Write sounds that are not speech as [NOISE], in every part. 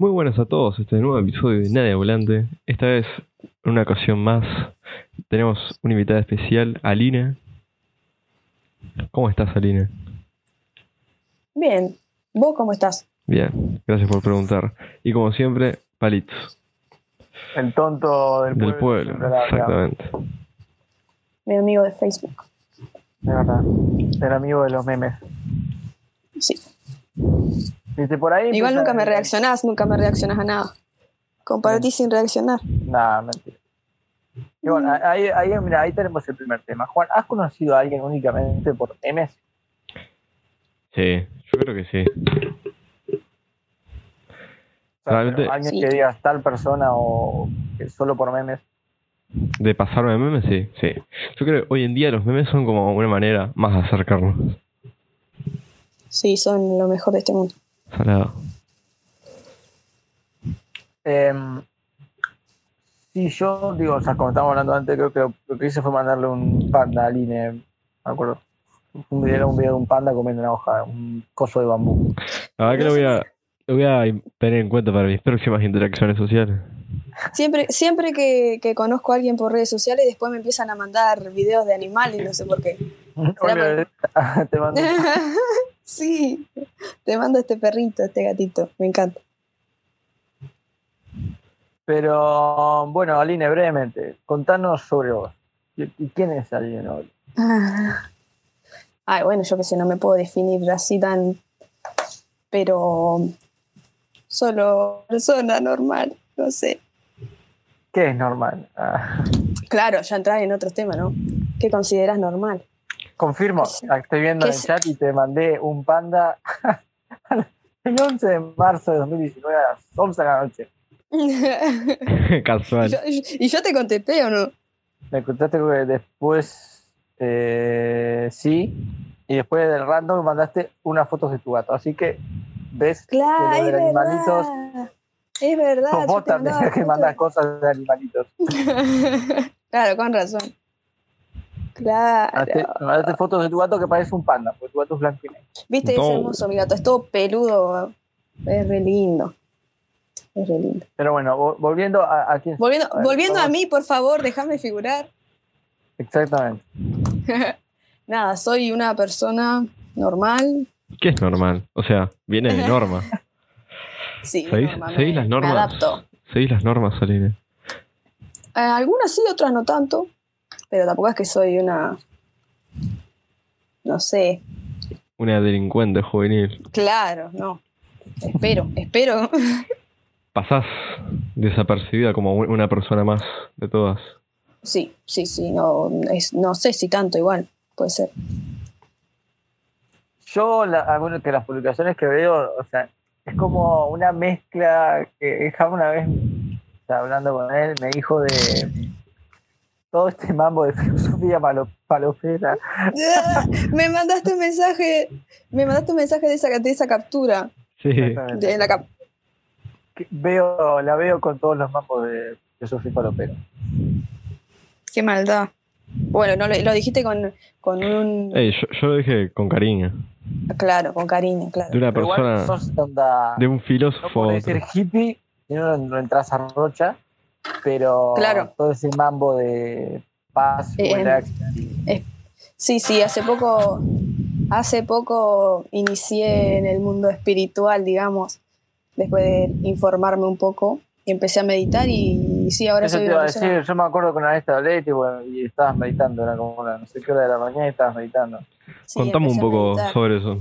Muy buenas a todos, este nuevo episodio de Nadie Volante. Esta vez, en una ocasión más, tenemos una invitada especial, Aline. ¿Cómo estás, Aline? Bien, ¿vos cómo estás? Bien, gracias por preguntar. Y como siempre, Palitos, El tonto del, del pueblo. la- Exactamente. Mi amigo de Facebook. De verdad. El amigo de los memes. Sí. Viste, por ahí. Igual nunca me reaccionás, nunca me reaccionás a nada. Compartí sin reaccionar. Nah, mentira. Y bueno, ahí, ahí, mira, ahí tenemos el primer tema. Juan, ¿has conocido a alguien únicamente por memes? Sí, yo creo que sí. O sea, Realmente- alguien Sí. que digas tal persona o que solo por memes. De pasarme memes, sí, sí. Yo creo que hoy en día los memes son como una manera más de acercarnos. Sí, son lo mejor de este mundo. Salado. Em, sí, yo digo, o sea, como estábamos hablando antes, creo que lo que hice fue mandarle un panda a Aline, me acuerdo. Un video, un video de un panda comiendo una hoja, un coso de bambú. La verdad que lo voy a, lo voy a tener en cuenta para mis próximas interacciones sociales. Siempre, siempre que, que conozco a alguien por redes sociales, después me empiezan a mandar videos de animales, no sé por qué. Oye, te mando [LAUGHS] [LAUGHS] sí, te mando este perrito, este gatito, me encanta. Pero bueno, Aline, brevemente, contanos sobre vos. ¿Y quién es Aline hoy? Ay, bueno, yo que sé, no me puedo definir así tan. Pero. Solo persona normal, no sé. ¿Qué es normal? Ah, Claro, ya entrar en otros temas, ¿no? ¿Qué consideras normal? Confirmo, estoy viendo en ¿Qué el chat y te mandé un panda [LAUGHS] el 11 de marzo de 2019 a las 11 de la noche. y, [LAUGHS] Casual. yo, y yo te contesté o no? Me contaste que después eh, sí, y después del random me mandaste unas fotos de tu gato. Así que ves Claro, que lo es de animalitos, verdad. Es verdad. vos también [LAUGHS] que mandas cosas de animalitos. claro, con razón. Claro. Fotos de tu gato que parece un panda, porque tu gato es blanco y negro. Viste, No. es hermoso mi gato, es todo peludo. Es re lindo. Es re lindo. Pero bueno, vo- volviendo a, a quién Volviendo, ver, volviendo a mí, por favor, déjame figurar. Exactamente. [LAUGHS] Nada, soy una persona normal. ¿Qué es normal? O sea, viene de norma. [LAUGHS] Sí, ¿Seguís, normal, seguís me- las Me normas? adapto. ¿Seguís las normas, Aline? Eh, algunas sí, otras no tanto. Pero tampoco es que soy una. No sé. Una delincuente juvenil. Claro, no. Espero, espero. Pasás desapercibida como un- una persona más de todas. Sí, sí, sí. No, es, no sé si tanto igual. Puede ser. Yo, la, bueno, que las publicaciones que veo, o sea, es como una mezcla que Jam una vez, o sea, hablando con él, me dijo de todo este mambo de filosofía palo- palofera. [LAUGHS] me mandaste un mensaje. Me mandaste un mensaje de esa, de esa captura. Sí. De la cap- Que Veo, la veo con todos los mambos de filosofía palofera. Qué maldad. Bueno, no lo, lo dijiste con, con un. Yo, yo lo dije con cariño. Claro, con cariño, claro. De una Pero persona, sos onda, de un no filósofo. podés otro. ser hippie si no, no entras a rocha, pero Claro. todo ese mambo de paz, Eh, relax. Sí, sí, hace poco, hace poco inicié en el mundo espiritual, digamos, después de informarme un poco y empecé a meditar y, sí, ahora Eso soy te iba una a decir, yo me acuerdo que una vez te hablé y, tipo, y estabas meditando, era como la no sé qué hora de la mañana y estabas meditando. sí, Contame un poco sobre eso.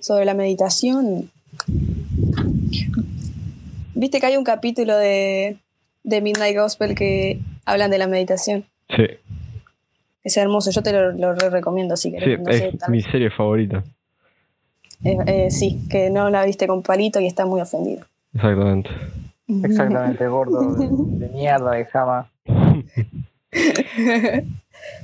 sobre la meditación. Viste que hay un capítulo de, de Midnight Gospel que hablan de la meditación. Sí, Es hermoso, yo te lo, lo re recomiendo si sí, no es mi serie favorita. Eh, eh, sí, que no la viste con palito y está muy ofendido. Exactamente. Exactamente, gordo, de, de [LAUGHS] mierda, de jama. [LAUGHS]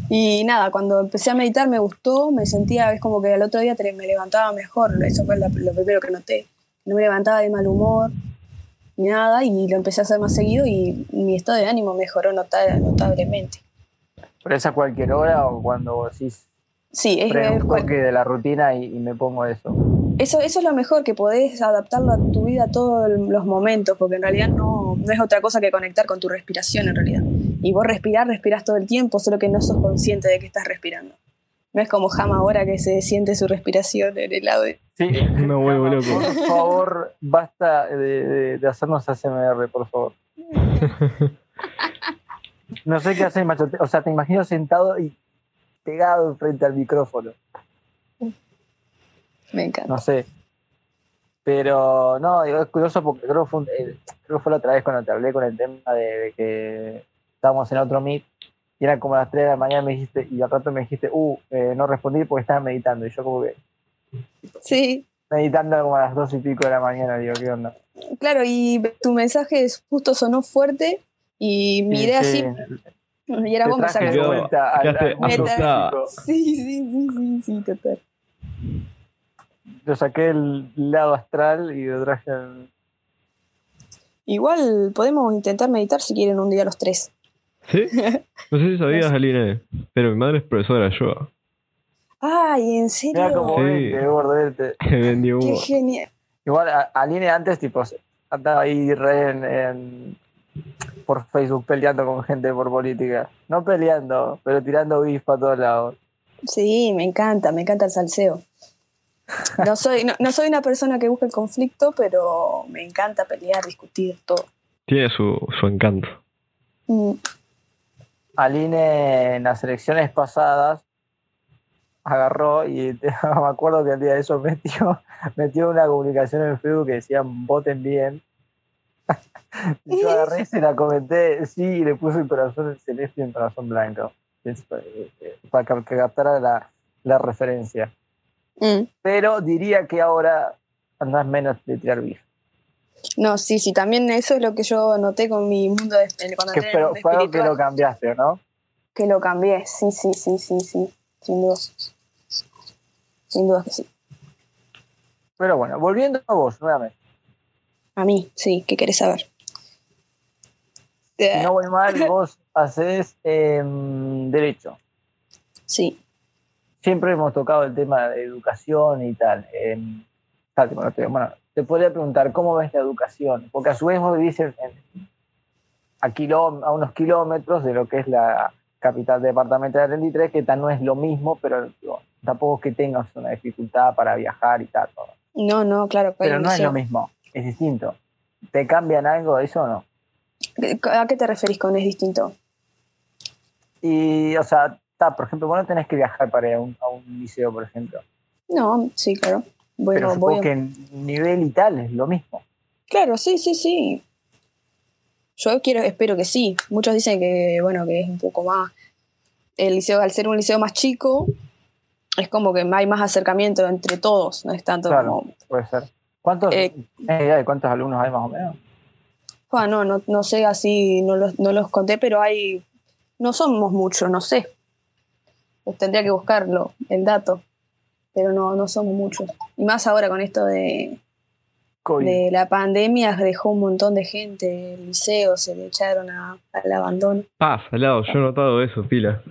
y nada, cuando empecé a meditar me gustó, me sentía, es como que al otro día me levantaba mejor, eso fue lo, lo primero que noté. No me levantaba de mal humor, nada, y lo empecé a hacer más seguido y mi estado de ánimo mejoró nota- notablemente. ¿Pero es a cualquier hora o cuando decís, Sí, es, es un toque de la rutina y, y me pongo eso? eso, eso es lo mejor, que podés adaptarlo a tu vida a todos los momentos, porque en realidad no, no es otra cosa que conectar con tu respiración en realidad. Y vos respirar, respiras todo el tiempo, solo que no sos consciente de que estás respirando. No es como Jama ahora que se siente su respiración en el lado de... Sí, [LAUGHS] Me vuelvo loco. Por favor, basta de, de- de hacernos ASMR, por favor. [LAUGHS] No sé qué hacer, macho. O sea, te imagino sentado y pegado frente al micrófono. Me encanta. No sé. Pero no, digo, es curioso porque creo que, fue un- creo que fue la otra vez cuando te hablé con el tema de, de que estábamos en otro meet y eran como las 3 de la mañana me dijiste, y al rato me dijiste, uh, eh, no respondí porque estaba meditando. Y yo como que Sí, meditando como a las 2 y pico de la mañana, digo, ¿qué onda? claro, y tu mensaje es- justo sonó fuerte y miré Sí, así y era vos me sacaste. Vuelta al- al mundo. Sí, sí, sí, sí, sí, total. Yo saqué el lado astral y lo traje al... Igual podemos intentar meditar si quieren un día los tres. ¿Sí? [LAUGHS] No sé si sabías, Aline, pero mi madre es profesora de yoga. Ay, ¿en Mira serio? como Sí. ven, qué bordete. Me vendió Qué genial. Igual, Aline antes, tipo, andaba ahí re en, en- por Facebook peleando con gente por política. No peleando, pero tirando bif para todos lados. Sí, me encanta, me encanta el salseo. No soy, no, no soy una persona que busca el conflicto, pero me encanta pelear, discutir, todo. Tiene su, su encanto. Mm, Aline en las elecciones pasadas agarró y te- [LAUGHS] me acuerdo que el día de eso metió, [LAUGHS] metió una comunicación en Facebook que decían voten bien. [LAUGHS] Y yo agarré y se la comenté, sí, y le puse el corazón celeste y el corazón blanco. Es, eh, eh, Para que, captara la, la referencia. mm. Pero diría que ahora andás menos de tirar bif. No, sí, sí, también eso es lo que yo noté con mi mundo de, cuando Que, el pero mundo fue algo que lo cambiaste, ¿no? que lo cambié, sí, sí, sí, sí, sí, sin duda. Sin duda que sí. Pero bueno, volviendo a vos nuevamente. A mí, sí, ¿qué querés saber? Si no voy mal, [LAUGHS] vos haces em, derecho. Sí, Siempre hemos tocado el tema de educación y tal. tal, bueno, te, bueno, te podría preguntar, ¿cómo ves la educación? Porque a su vez vos vivís en- en- a, kiló- a unos kilómetros de lo que es la capital departamental de 33, que tal no es lo mismo, pero tampoco es que tengas una dificultad para viajar y tal. ¿no? no, no, claro. Pero un no es lo mismo, es distinto. ¿Te cambian algo de eso o no? ¿A qué te referís con es distinto? Y, o sea, ta, por ejemplo, vos no tenés que viajar para ir a un, a un liceo, por ejemplo. No, sí, claro. Bueno, pero supongo voy a- que en nivel y tal es lo mismo. Claro, sí, sí, sí. Yo quiero, espero que sí. Muchos dicen que, bueno, que es un poco más. El liceo, al ser un liceo más chico, es como que hay más acercamiento entre todos, no es tanto Claro. como. Puede ser. ¿Cuántos, Eh, ¿tenés idea de cuántos alumnos hay más o menos? Ah, no, no, no sé así, no los, no los conté, pero hay. No somos muchos, no sé. Pues tendría que buscarlo, el dato. Pero no, no somos muchos. Y más ahora con esto de, COVID. de la pandemia dejó un montón de gente, el liceo se le echaron a- al abandono. Ah, salado, yo he notado eso, pila.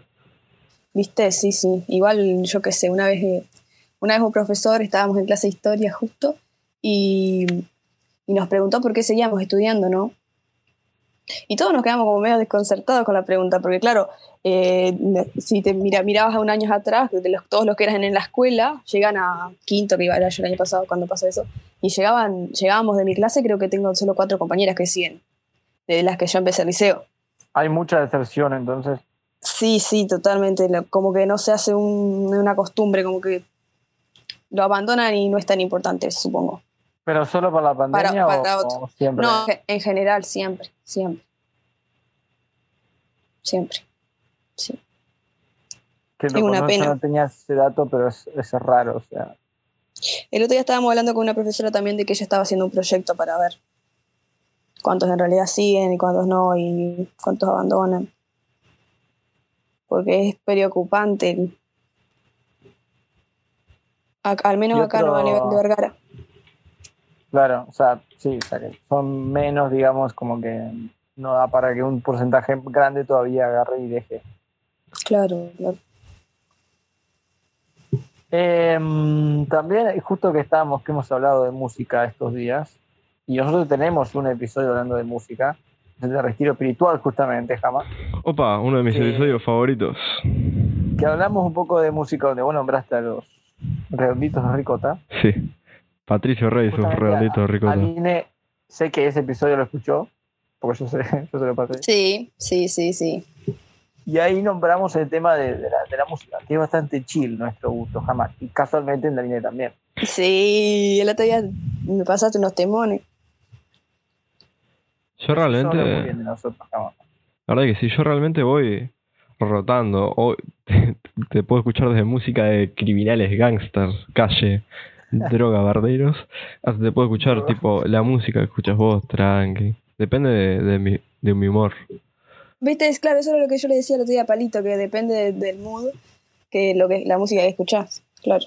¿Viste? Sí, sí. Igual, yo qué sé, una vez, eh, una vez un profesor, estábamos en clase de historia justo, y, y nos preguntó por qué seguíamos estudiando, ¿no? Y todos nos quedamos como medio desconcertados con la pregunta, porque claro, eh, si te mira, mirabas a un año atrás, de los, todos los que eran en la escuela, llegan a quinto, que iba yo el año pasado cuando pasó eso, y llegaban, llegábamos de mi clase, creo que tengo solo cuatro compañeras que siguen, de las que yo empecé el liceo. Hay mucha deserción, entonces. Sí, sí, totalmente. Como que no se hace un- una costumbre, como que lo abandonan y no es tan importante, supongo. ¿Pero solo para la pandemia para o, otro. o siempre? No, en general, siempre, siempre. Siempre. Sí. Es loco, una pena. Yo no tenía ese dato, pero es, es raro. O sea, El otro día estábamos hablando con una profesora también de que ella estaba haciendo un proyecto para ver cuántos en realidad siguen y cuántos no y cuántos abandonan. Porque es preocupante. Ac- al menos acá no a nivel de Vergara. claro, o sea, sí, o sea, que son menos, digamos, como que no da para que un porcentaje grande todavía agarre y deje. Claro, claro. Em, también, justo que estábamos, que hemos hablado de música estos días, y nosotros tenemos un episodio hablando de música, de Retiro Espiritual, justamente, jamás, Opa, uno de mis episodios favoritos. que hablamos un poco de música, donde vos nombraste a los redonditos de ricota. Sí. Patricio Rey, sus redonditos de a- ricota. Aline, sé que ese episodio lo escuchó, porque yo, sé, [LAUGHS] yo se lo pasé. Sí, sí, sí, sí. Y ahí nombramos el tema de, de la, de la música, que es bastante chill nuestro gusto, jamás. Y casualmente en Aline también. Sí, el otro día me pasaste unos temones. Yo realmente, bien de nosotros, jamás. la verdad que sí, yo realmente voy rotando. O [LAUGHS] te, te puedo escuchar desde música de criminales, gangsters, calle, [LAUGHS] droga, barderos, hasta te puedo escuchar tipo la música que escuchas vos, tranqui. Depende de, de mi, de mi humor. Viste, es claro, eso era lo que yo le decía el otro día a Palito, que depende de- del mood, que lo que la música que escuchás. Claro.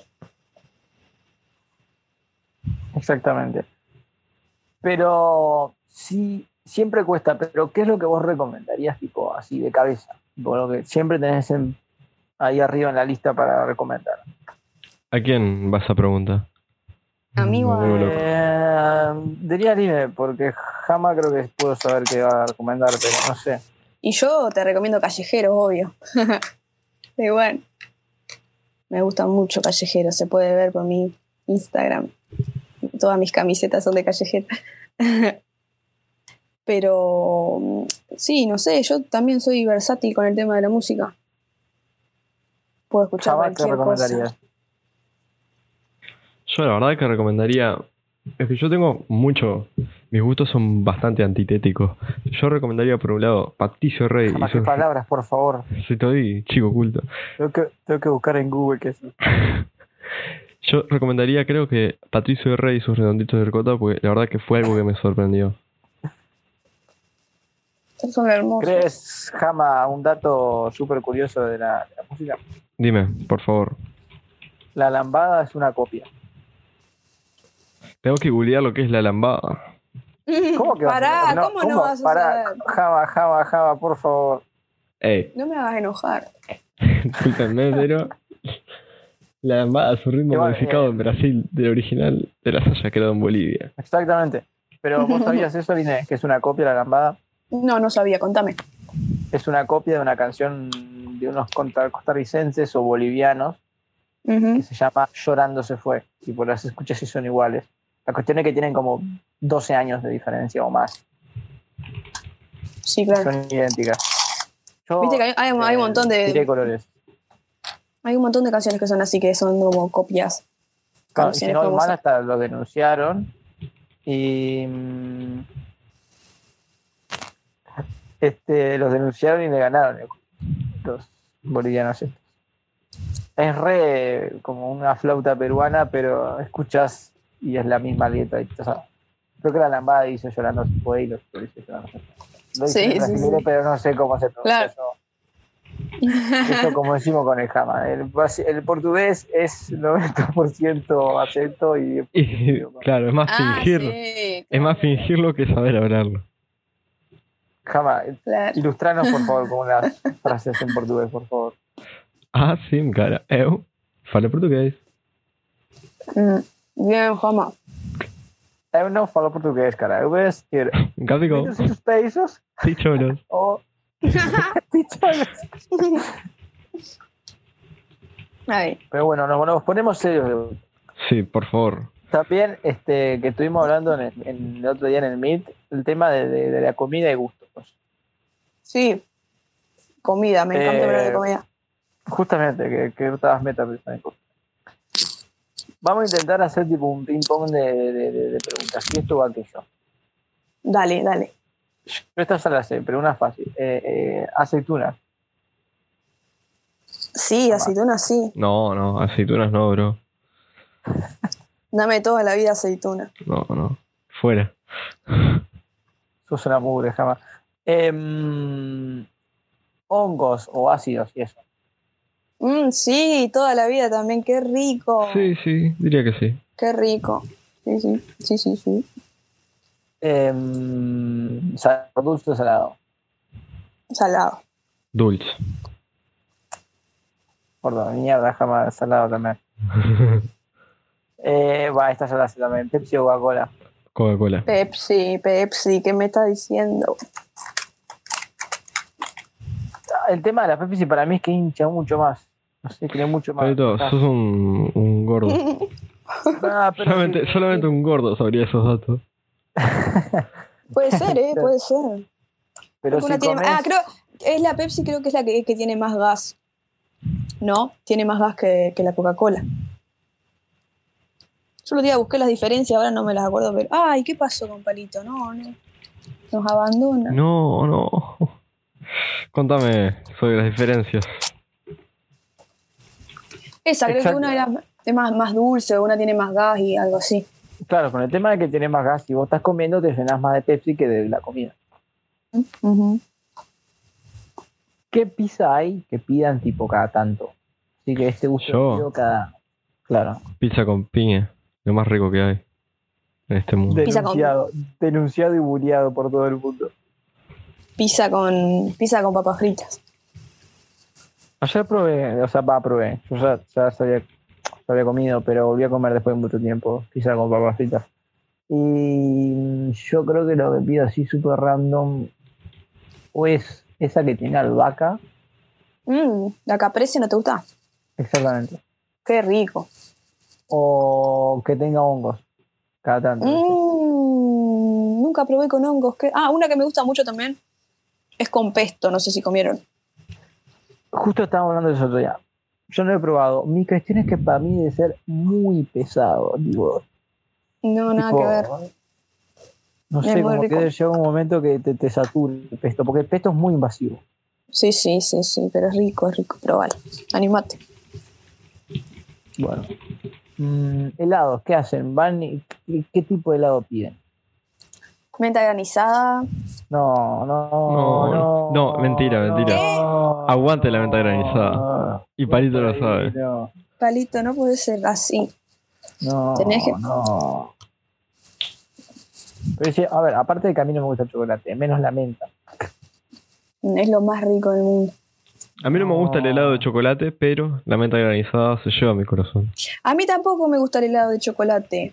Exactamente. Pero sí, siempre cuesta. Pero ¿qué es lo que vos recomendarías, tipo, así de cabeza? Tipo, lo que siempre tenés en- ahí arriba en la lista para recomendar. ¿A quién vas a preguntar? Amigo. Eh, diría Aline, porque jamás creo que puedo saber qué va a recomendar, pero no sé. Y yo te recomiendo Callejeros, obvio. [LAUGHS] Pero bueno, me gusta mucho Callejeros, se puede ver por mi Instagram. Todas mis camisetas son de Callejero. [LAUGHS] Pero sí, no sé, yo también soy versátil con el tema de la música. Puedo escuchar cualquier cosa. Yo la verdad que recomendaría. Es que yo tengo mucho. Mis gustos son bastante antitéticos. Yo recomendaría por un lado Patricio Rey Jamás sus. palabras, por favor. Soy todavía chico culto. Tengo que, tengo que buscar en Google qué es. [LAUGHS] Yo recomendaría, creo que Patricio Rey y sus redonditos de ricota, porque la verdad que fue algo que me sorprendió. Son hermosos. ¿Crees, Jama, un dato súper curioso de la, de la música? Dime, por favor. La lambada es una copia. Tengo que googlear lo que es la lambada. [LAUGHS] ¿Cómo que vas a Pará, saber? ¿cómo no vas a Pará, saber? Jama, Jama, Jama, por favor. Ey, No me hagas enojar. discúlpenme, [LAUGHS] pero. La lambada es un ritmo modificado eh, en Brasil del original de la haya creado en Bolivia. Exactamente. Pero vos [LAUGHS] sabías eso, Line, que es una copia de la lambada. No, no sabía, contame. Es una copia de una canción de unos costarricenses o bolivianos que se llama Llorando se fue. Y por las escuchas y son iguales. La cuestión es que tienen como 12 años de diferencia o más. Sí, claro. Son idénticas. Yo, Viste que hay, hay- hay un eh, montón de diré colores. hay un montón de canciones que son así que son como copias. Claro, y si no, mal hasta lo denunciaron. Y. Este, los denunciaron y le ganaron los bolivianos estos. Es re como una flauta peruana, pero escuchas y es la misma letra. y, o sea, creo que la lambada dice llorando y los otros dice llorando. Lo dice Sí, sí, sí. pero no sé cómo se pronuncia Claro. eso. Eso como decimos con el jama. El, el portugués es 90% acento y Y claro, es más Ah, fingir. sí, Es más fingirlo que saber hablarlo. Jama. claro. Ilustranos, por favor, con unas [LAUGHS] frases en portugués, por favor. Ah, sim, cara. Eu falo português. Mm, Bien, Joma. Eu não falo português, cara. Eu vou assistir Gabigol, 200 pesos sí, cholos. o... Pichones. Ay, Pero bueno, nos, nos ponemos serios. Sí, por favor. También, este, que estuvimos hablando en el, en el otro día en el Meet, el tema de, de- de la comida y gustos. Sí. Comida, me encanta Eh, hablar de comida. Justamente, que, que estabas meta pensando. Vamos a intentar hacer tipo un ping-pong de, de- de- de preguntas. Y esto o aquello. Dale, dale. Yo esta ya la sé, pero una fácil. Eh, eh, aceitunas. Sí, aceituna, sí. No, no, aceitunas no, bro. [LAUGHS] Dame toda la vida aceituna. No, no. Fuera. Sos una mugre, jamás. Em, hongos o ácidos y eso. Mm, sí, toda la vida también. Qué rico. Sí, sí, diría que sí. Qué rico. Sí, sí, sí, sí, sí. Sal- dulce o salado. Salado. Dulce. Gordo, mierda, jamás salado también. [LAUGHS] Eh, va, esta ya la sé también. Pepsi o Coca-Cola. Coca-Cola. Pepsi, Pepsi, ¿qué me está diciendo? El tema de la Pepsi para mí es que hincha mucho más. No sé, tiene mucho más. Palito, Ah, sos un, un gordo. [LAUGHS] ah, pero Solamente, sí, solamente un gordo sabría esos datos. [LAUGHS] Puede ser, ¿eh? Puede ser. Pero Porque una si tiene- comes- Ah, creo, es la Pepsi, creo que es la que, que tiene más gas. ¿No? Tiene más gas que, que la Coca-Cola. Yo el otro día busqué las diferencias, ahora no me las acuerdo, pero. Ay, ¿qué pasó con Palito? No, no. Nos abandona. No, no. Contame sobre las diferencias. Esa, creo Exacto. que una era es más, más dulce, una tiene más gas y algo así. Claro, con el tema de que tiene más gas, si vos estás comiendo, te llenas más de Pepsi que de la comida. ¿Qué pizza hay que pidan tipo cada tanto? Así que este gusto cada. Claro. Pizza con piña. Lo más rico que hay en este mundo. Denunciado, denunciado y bulleado por todo el mundo. Pizza con pizza con papas fritas. Ayer probé, o sea, va, probé. Yo ya, ya sabía, había comido, pero volví a comer después de mucho tiempo pizza con papas fritas. Y yo creo que lo que pido así súper random o es esa que tiene albahaca. Mm, la caprese no te gusta. Exactamente. Qué rico. O que tenga hongos. Cada tanto. Mm, nunca probé con hongos. ¿qué? Ah, una que me gusta mucho también es con pesto. No sé si comieron. Justo estábamos hablando de eso otro día. Yo no lo he probado. Mi cuestión es que para mí debe ser muy pesado. Digo, No, nada tipo, que ver. No sé, como que rico. debe llegar un momento que te, te sature el pesto, porque el pesto es muy invasivo. Sí, sí, sí, sí, pero es rico, es rico. Probalo. Animate. Bueno. Mm, helados, ¿qué hacen? ¿Van y, qué, qué tipo de helado piden? Menta granizada. No, no, No, no. no, mentira, mentira. no. Aguante la menta granizada. No, Y Palito lo no, sabe. No, Palito, no puede ser así. no, Tenés que- no. Pero sí, a ver, aparte de que a mí no me gusta el chocolate, menos la menta. Es lo más rico del mundo. A mí no me gusta el No. helado de chocolate, pero la menta granizada se lleva a mi corazón. A mí tampoco me gusta el helado de chocolate.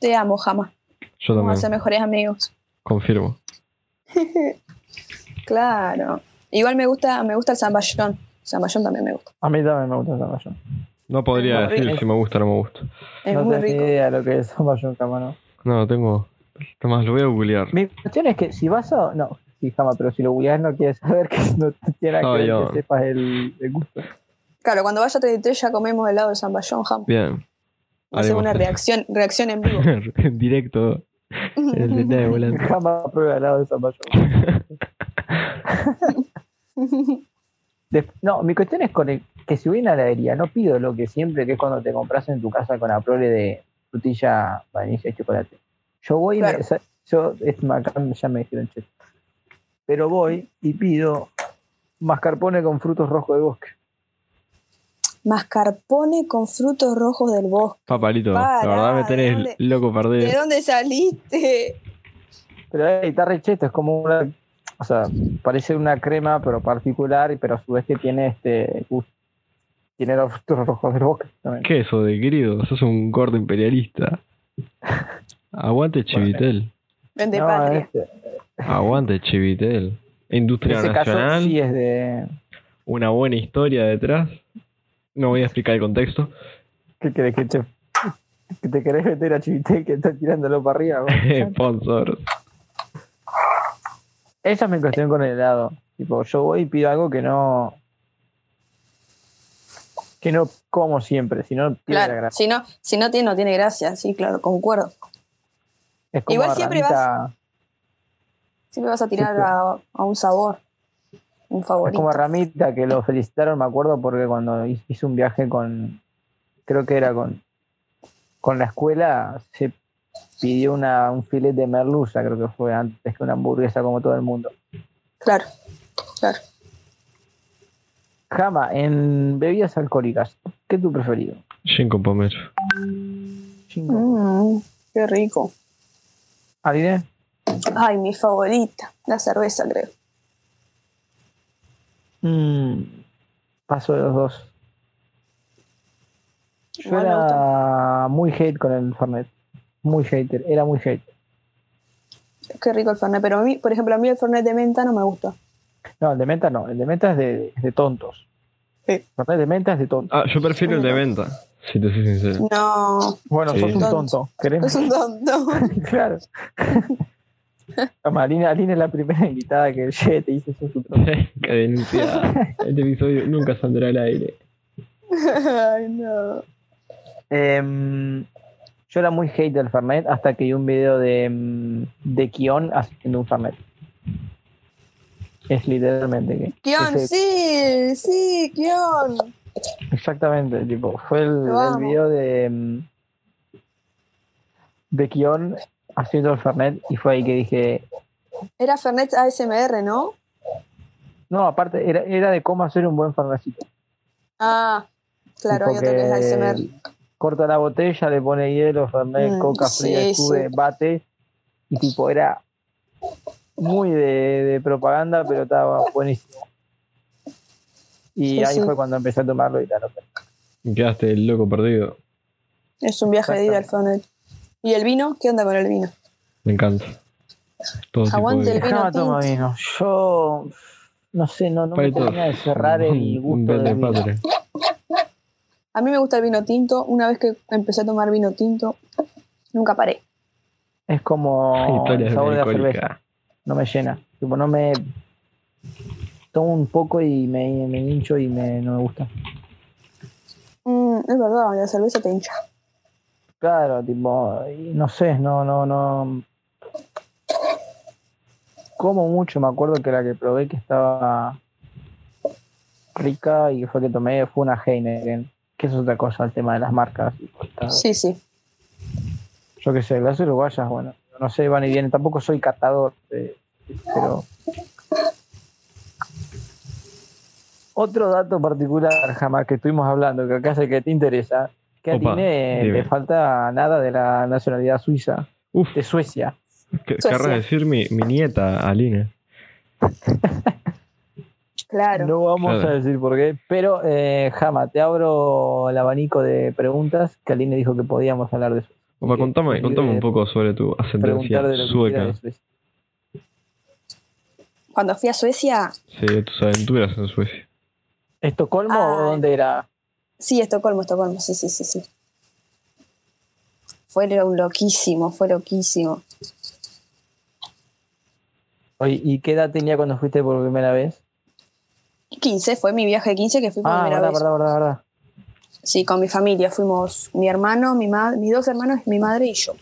Te amo, jamás. Yo Vamos a ser también, mejores amigos. confirmo. [LAUGHS] Claro. Igual me gusta, me gusta el zamballón. Zamballón también me gusta. A mí también me gusta el zamballón. No podría decir rico. si me gusta o no me gusta. Es no muy tengo ni rico. idea de lo que es zamballón, Camano. No, tengo... Tomás, lo voy a googlear. Mi cuestión es que si vas a. No, sí, jamás, pero si lo googleás no quieres saber que no tiene que No, ver yo- que sepas el, el gusto. Claro, cuando vaya a 33 ya comemos helado de zamballón, jamás. Bien. Hacer una reacción, reacción en vivo. [LAUGHS] en directo. En el de [LAUGHS] volante. Jamás prueba helado [LAUGHS] de zamballón. Des- no, mi cuestión es con el, que si voy a una heladería, no pido lo que siempre, que es cuando te compras en tu casa con la prole de frutilla, vainilla y chocolate. Yo voy y me- yo, es, acá ya me dijeron che. Pero voy y pido mascarpone con frutos rojos de bosque. Mascarpone con frutos rojos del bosque. Papalito, Para, la verdad me ¿de tenés dónde- loco ¿De perder. dónde saliste? Pero eh, está re cheto, es como una, o sea, parece una crema, pero particular, pero a su vez que tiene este gusto. Tiene los frutos rojos del bosque también. ¿Qué es eso de querido? Sos un gordo imperialista. Aguante Chivitel. Vende No, patria. este- Aguante Chivitel. Industria ese caso sí es de. Una buena historia detrás. No voy a explicar el contexto. ¿Qué querés que te, que te querés meter a Chivitel que está tirándolo para arriba? [LAUGHS] Sponsor. Esa es mi cuestión con el helado. Tipo, yo voy y pido algo que no. que no como siempre, si no pierde la Claro, gracia. si no, si no tiene, no tiene gracia, sí, claro, concuerdo. Es como Igual siempre ramita- Siempre vas a tirar a, a un sabor, un Es como Ramita que lo felicitaron, me acuerdo, porque cuando hi- hizo un viaje con, creo que era con, con la escuela, se pidió una, un filete de merluza, creo que fue antes que una hamburguesa como todo el mundo. Claro, claro. Jama, en bebidas alcohólicas, ¿qué es tu preferido? Gin con pomelo. Cinco. Mm, qué rico. ¿Aline? Ay, mi favorita, la cerveza, creo. Mm, Paso de los dos. Yo Igual era muy hate con el Fernet. Muy hater, era muy hate. Qué rico el Fernet, pero a mí, por ejemplo, a mí el Fernet de menta no me gusta. No, el de menta no, el de menta es de, de tontos. Sí. Fernet de menta es de tontos. Ah, yo prefiero el de venta, si te soy sincero. No, Bueno, Sí. sos un Tonto. es un tonto. claro. [LAUGHS] [LAUGHS] Toma, Alina, es la primera invitada que llegue te dice sos un tonto. [LAUGHS] que denuncia. [LAUGHS] Este episodio nunca saldrá al aire. Ay, no. Em, yo era muy hate del Fernet hasta que vi un video de, em, de Kion haciendo un Fernet. Es literalmente que. Kion, ese- sí, sí, Kion. Exactamente, tipo, fue el, el video de, em, de Kion haciendo el Fernet y fue ahí que dije, Era Fernet ASMR, ¿no? no, aparte era, era de cómo hacer un buen Fernetcito. Ah, claro, otro que es ASMR. Corta la botella, le pone hielo, Fernet, Mm, coca sí, fría, sube, sí. bate. Y tipo, era muy de, de propaganda, pero estaba buenísimo. Y Sí, ahí sí. fue cuando empecé a tomarlo y tal. Quedaste el loco perdido. Es un viaje de ida el Fernet. ¿Y el vino? ¿Qué onda con el vino? Me encanta. Todo tipo Aguante de- el vino tomar tinto. vino. Yo, no sé, no, no me termina de cerrar el [LAUGHS] gusto del vino. padre. A mí me gusta el vino tinto. Una vez que empecé a tomar vino tinto, nunca paré. Es como [LAUGHS] el sabor de la cerveza. No me llena. Tipo, no me... Tomo un poco y me, me hincho y me, no me gusta. Mm, es verdad, la cerveza te hincha. Claro, tipo, no sé, no, no, no. Como mucho, me acuerdo que la que probé que estaba rica y fue que tomé fue una Heineken, que es otra cosa, el tema de las marcas. Sí, sí. Yo qué sé, las uruguayas, bueno, no sé, van y vienen, tampoco soy catador, eh, pero... Otro dato particular, jamás que estuvimos hablando, que acá sé que te interesa, que a Opa, dime. le falta nada de la nacionalidad suiza, Uf, de Suecia. ¿qué- Suecia. querrás decir mi, mi nieta, Aline? Claro. No vamos Claro. a decir por qué, pero eh, Jama, te abro el abanico de preguntas que Aline dijo que podíamos hablar de eso. Opa, contame, contame un de poco sobre tu ascendencia sueca. Suecia. Cuando fui a Suecia, Sí, tus aventuras en Suecia. ¿Estocolmo Ah. o dónde era? Sí, Estocolmo, Estocolmo, sí, sí, sí, sí. Fue lo- loquísimo, fue loquísimo. ¿Y qué edad tenía cuando fuiste por primera vez? 15, fue mi viaje de 15 que fui por Ah, primera verdad, vez. verdad, verdad, verdad. Sí, con mi familia. Fuimos mi hermano, mi mis dos hermanos, mi madre y yo.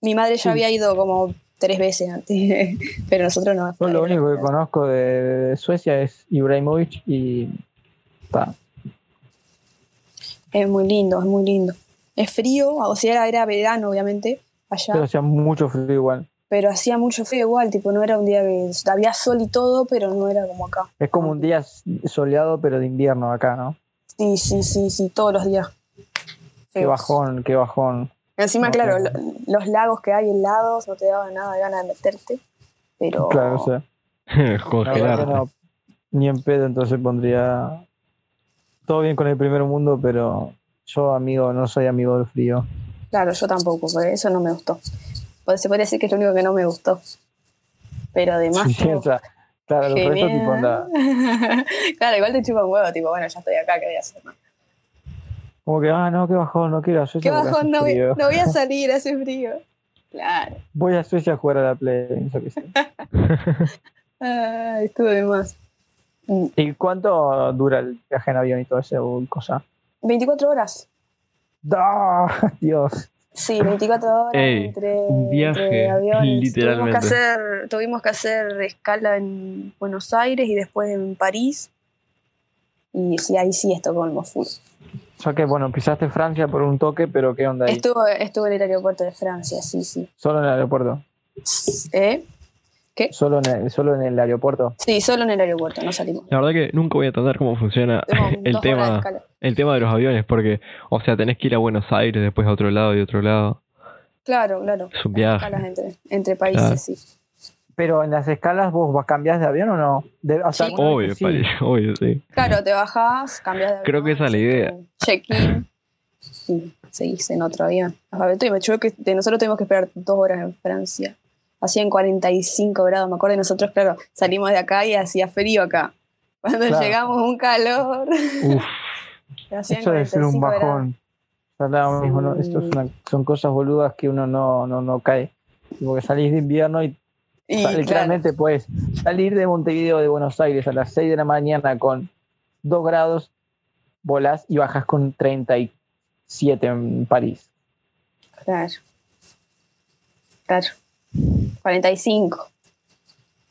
Mi madre ya Sí. había ido como tres veces antes, [LAUGHS] pero nosotros no. Yo lo único que conozco de, de Suecia es Ibrahimovic y... pa, Es muy lindo, es muy lindo. Es frío, o sea, era, era verano, obviamente, allá, pero hacía mucho frío igual. pero hacía mucho frío igual, tipo, no era un día que había sol y todo, pero no era como acá. Es como un día soleado pero de invierno acá, ¿no? Sí, sí, sí, sí, todos los días. Qué Feos. bajón, qué bajón. Encima, No, claro, claro. lo- los lagos que hay helados no te daban nada de ganas de meterte, pero... Claro, [LAUGHS] o sea, no, ni en pedo, entonces pondría todo bien con el primer mundo, pero yo, amigo, no soy amigo del frío. Claro, yo tampoco, porque eso no me gustó. Pues se podría decir que es lo único que no me gustó. Pero además. Sí, sí, todo o sea, claro, el resto genial. tipo anda, [LAUGHS] claro, igual te chupa un huevo, tipo, bueno, ya estoy acá, ¿qué voy a hacer? no? como que, ah, no, qué bajón, no quiero a Suecia. ¿Qué bajón? No voy, no voy a [LAUGHS] salir, hace frío. Claro. Voy a Suecia a jugar a la Play, yo qué sé. Ay, estuvo de más. Mm, ¿Y cuánto dura el viaje en avión y todo eso cosa? 24 horas. [LAUGHS] Dios. Sí, 24 horas Ey, entre, un viaje, entre aviones. literalmente. Tuvimos que, hacer, tuvimos que hacer escala en Buenos Aires y después en París. Y sí, ahí sí Estocolmo full. O sea que, bueno, pisaste Francia por un toque, pero ¿qué onda ahí? Estuvo, estuvo en el aeropuerto de Francia, sí, sí. Solo en el aeropuerto. ¿Eh? Solo en el, solo en el aeropuerto. Sí, solo en el aeropuerto, no salimos. La verdad que nunca voy a entender cómo funciona [LAUGHS] el tema, escala. el tema de los aviones, porque, o sea, tenés que ir a Buenos Aires, después a otro lado y otro lado. Claro, claro. Es un Las viaje. escalas entre, entre países, Claro. sí. Pero en las escalas vos vas cambiás de avión o no? De, o sea, Sí. alguna Obvio, sí. [LAUGHS] Obvio, sí. Claro, te bajás, cambias de avión. Creo que esa es la idea. Check-in. Y seguís en otro avión. Me yo que de nosotros tuvimos que esperar dos horas en Francia. Hacían 45 grados, me acuerdo, y nosotros, claro, salimos de acá y hacía frío acá. [LAUGHS] Cuando Claro. llegamos, un calor. Uf, [LAUGHS] hacían Eso debe ser un 45 grados. bajón. Esto es una- son cosas boludas que uno no, no, no cae. Porque salís de invierno y, Y claro, puedes salir de Montevideo de Buenos Aires a las 6 de la mañana con 2 grados, volás y bajas con 37 en París. claro. Claro. 45.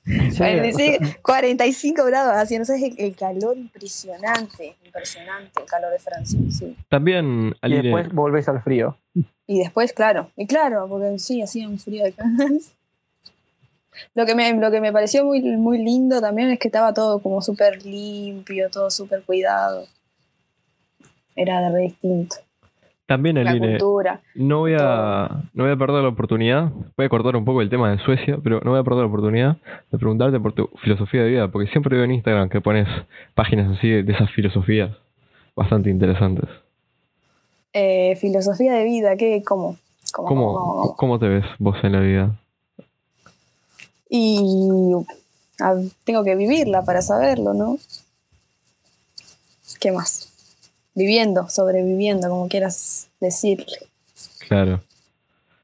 Sí, 45, 45 grados hacía, no sabes el, el calor impresionante, impresionante el calor de Francia, sí. también, y después volvés al frío. Y después, claro, y claro, porque sí, hacía un frío de. Lo que me, lo que me pareció muy, muy lindo también es que estaba todo como súper limpio, todo súper cuidado. Era de re distinto. También, La Aline, cultura. no voy, a, no voy a perder la oportunidad, voy a cortar un poco el tema de Suecia, pero no voy a perder la oportunidad de preguntarte por tu filosofía de vida, porque siempre veo en Instagram que pones páginas así de, esas filosofías bastante interesantes. Eh, filosofía de vida, ¿qué? ¿Cómo? ¿Cómo, ¿Cómo, cómo, cómo? ¿Cómo te ves vos en la vida? Y tengo que vivirla para saberlo, ¿no? ¿Qué más? Viviendo, sobreviviendo, como quieras decirle. Claro.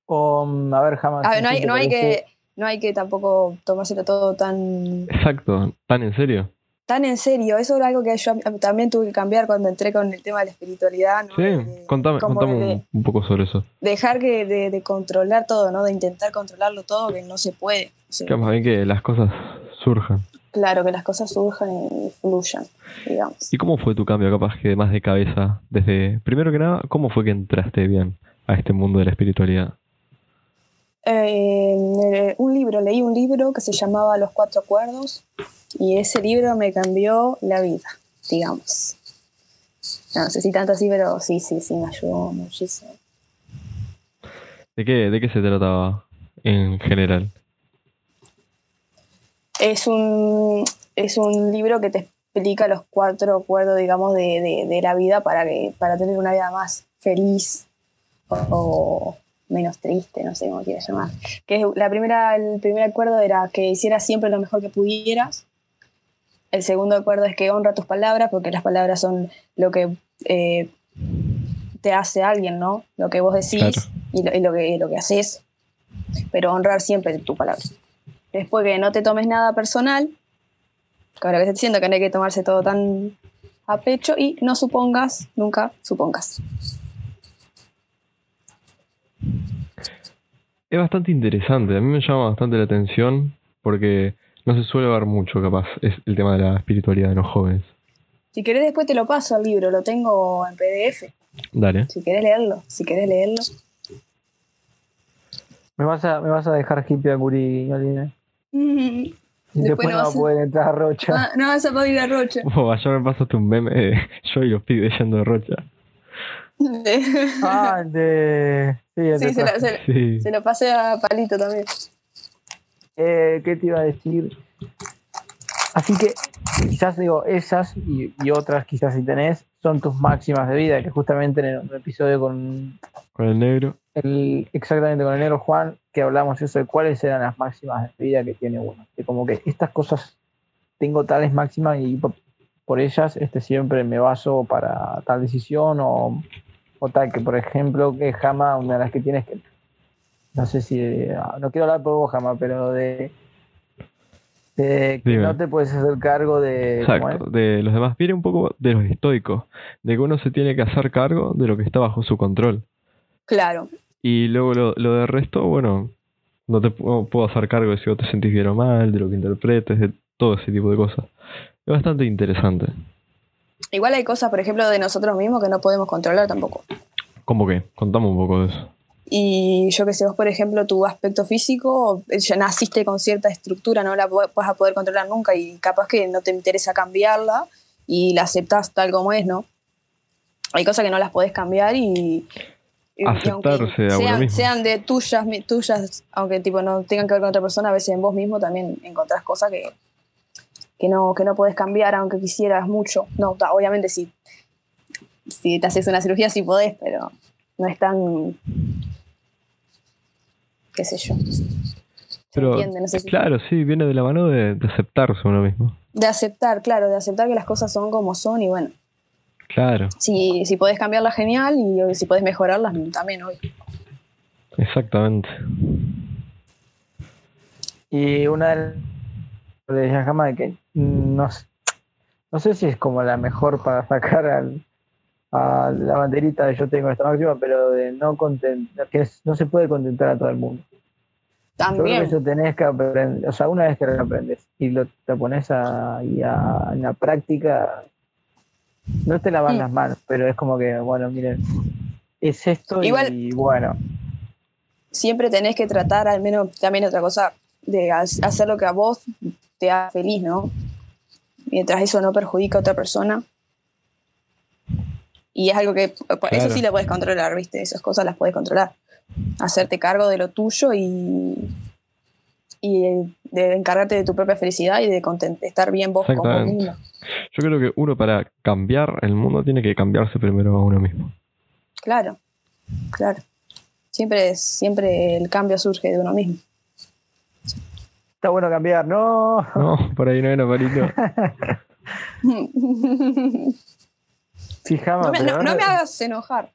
O, mm, a ver, jamás. A ver, no hay, ¿te no hay que, no hay que tampoco tomárselo todo tan, Exacto, ¿tan en serio? tan en serio. Eso era algo que yo también tuve que cambiar cuando entré con el tema de la espiritualidad. ¿no? Sí, De- contame, contame de un, un poco sobre eso. dejar que, de, de controlar todo, ¿no? De intentar controlarlo todo, que no se puede. O sea, Que más bien que las cosas surjan. Claro, que las cosas surjan y fluyan, digamos. ¿Y cómo fue tu cambio, capaz que más de cabeza? Desde, primero que nada, ¿cómo fue que entraste bien a este mundo de la espiritualidad? Eh, eh, un libro, leí un libro que se llamaba Los Cuatro Acuerdos y ese libro me cambió la vida, digamos. No, sé si tanto así, pero sí, sí, sí, me ayudó muchísimo. ¿De qué, de qué se trataba en general? Es un, es un libro que te explica los cuatro acuerdos, digamos, de, de- de la vida para, que, para tener una vida más feliz o, o menos triste, no sé cómo quieras llamar. Que la primera, el primer acuerdo era que hicieras siempre lo mejor que pudieras. El segundo acuerdo es que honra tus palabras, porque las palabras son lo que eh, te hace alguien, ¿no? Lo que vos decís Claro. y, lo, y lo que, lo que haces. Pero honrar siempre tu palabra. Después que no te tomes nada personal, que ahora que estoy diciendo que no hay que tomarse todo tan a pecho y no supongas, nunca supongas. Es bastante interesante, a mí me llama bastante la atención porque no se suele ver mucho, capaz, es el tema de la espiritualidad de los jóvenes. Si querés después te lo paso al libro, lo tengo en PDF. Dale. Si querés leerlo, si querés leerlo. Me vas a, me vas a dejar hippie a Guri, Aline. Mm, Y Después después no va a a- poder entrar a Rocha. ah, no vas a poder ir a Rocha. [LAUGHS] Oh, ayer me pasaste un meme de yo y los pibes yendo de Rocha. Ah, de. Sí, el sí, de se lo, se, Sí. se lo pasé a Palito también. Eh, ¿Qué te iba a decir? Así que quizás digo, esas y, y otras quizás si tenés, son tus máximas de vida, que justamente en el, en el episodio con Con el negro. el, exactamente con el negro Juan, que hablamos eso de cuáles eran las máximas de vida que tiene uno. Que como que estas cosas tengo tales máximas y por, por ellas este siempre me baso para tal decisión o, o tal que por ejemplo que Jama, una de las que tienes que no sé si no quiero hablar por vos Jama, pero de de que Dime. no te puedes hacer cargo de ¿cómo es? Exacto, de los demás. Viene un poco de los estoicos, de que uno se tiene que hacer cargo de lo que está bajo su control. Claro. Y luego lo, lo del resto, bueno, no te puedo, puedo hacer cargo de si vos te sentís bien o mal, de lo que interpretes, de todo ese tipo de cosas. Es bastante interesante. Igual hay cosas, por ejemplo, de nosotros mismos que no podemos controlar tampoco. ¿Cómo que? Contame un poco de eso. Y yo que sé, vos, por ejemplo, tu aspecto físico, ya naciste con cierta estructura, no la vas a poder controlar nunca y capaz que no te interesa cambiarla y la aceptás tal como es, ¿no? Hay cosas que no las podés cambiar y, Aceptarse a uno sean, mismo. sean de tuyas, tuyas, aunque tipo no tengan que ver con otra persona, a veces en vos mismo también encontrás cosas que, que no, que no podés cambiar, aunque quisieras mucho. No, obviamente si, si te haces una cirugía sí podés, pero no es tan qué sé yo. Pero, no sé si- claro, sí, viene de la mano de, de aceptarse uno mismo. De aceptar, claro, de aceptar que las cosas son como son y bueno, Claro, si, si podés cambiarlas, genial, y si podés mejorarlas, también hoy. exactamente. Y una de jamás de que no, no sé si es como la mejor para sacar al- a la banderita de yo tengo esta máxima, pero de no contentar, que es- no se puede contentar a todo el mundo. Yo creo que También. eso tenés que aprender, o sea, una vez que lo aprendes y lo te pones a, y a- en la práctica, no te lavas Mm. las manos, pero es como que, bueno, miren, es esto Igual- y bueno, siempre tenés que tratar, al menos también otra cosa, de ha- hacer lo que a vos te haga feliz, ¿no? Mientras eso no perjudica a otra persona. Y es algo que, eso sí lo puedes controlar, ¿viste? Esas cosas las puedes controlar. Hacerte cargo de lo tuyo y, y de encargarte de tu propia felicidad y de, estar bien vos con vos Exactamente. mismo. Yo creo que uno para cambiar el mundo tiene que cambiarse primero a uno mismo. Claro, claro. Siempre, siempre el cambio surge de uno mismo. está bueno cambiar, no. No, por ahí no era palito. [LAUGHS] Fijama, No me, no- me hagas enojar.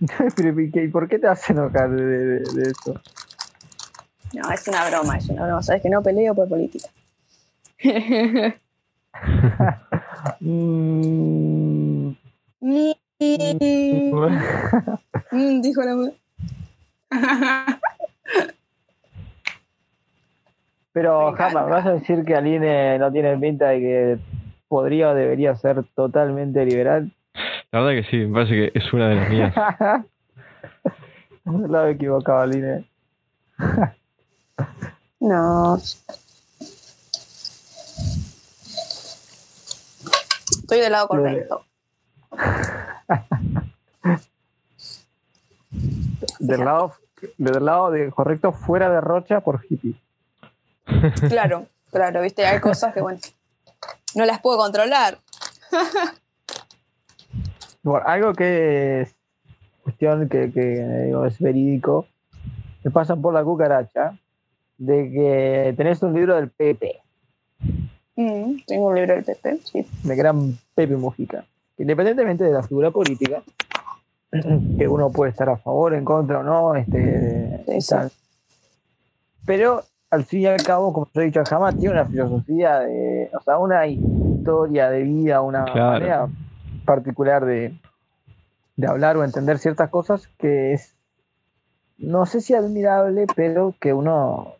[LAUGHS] Pero, ¿y qué- ¿y por qué te vas a enojar de, de- de eso? No, es una broma, es una broma. Sabes que no peleo por política. [LAUGHS] Mm, [LAUGHS] dijo la mujer. Pero. ¿me vas a decir que Aline no tiene pinta de que podría o debería ser totalmente liberal? La verdad que sí, me parece que es una de las mías. [LAUGHS] No lo he equivocado, Aline. No. Estoy del lado correcto. [LAUGHS] Del lado, del lado de correcto, fuera de Rocha por hippie. Claro, claro, viste, hay cosas que, bueno, no las puedo controlar. [LAUGHS] Bueno, algo que es cuestión que, que, digo, es verídico, me pasan por la cucaracha de que tenés un libro del Pepe, Mm, tengo un libro del PP, sí. de gran Pepe Mujica. Independientemente de la figura política, [CLEARS THROAT] que uno puede estar a favor, en contra o no, este, Sí, sí. tal. pero al fin y al cabo, como yo he dicho jamás, tiene una filosofía de, o sea, una historia de vida, una Claro. manera particular de, de hablar o entender ciertas cosas que es, no sé si admirable, pero que uno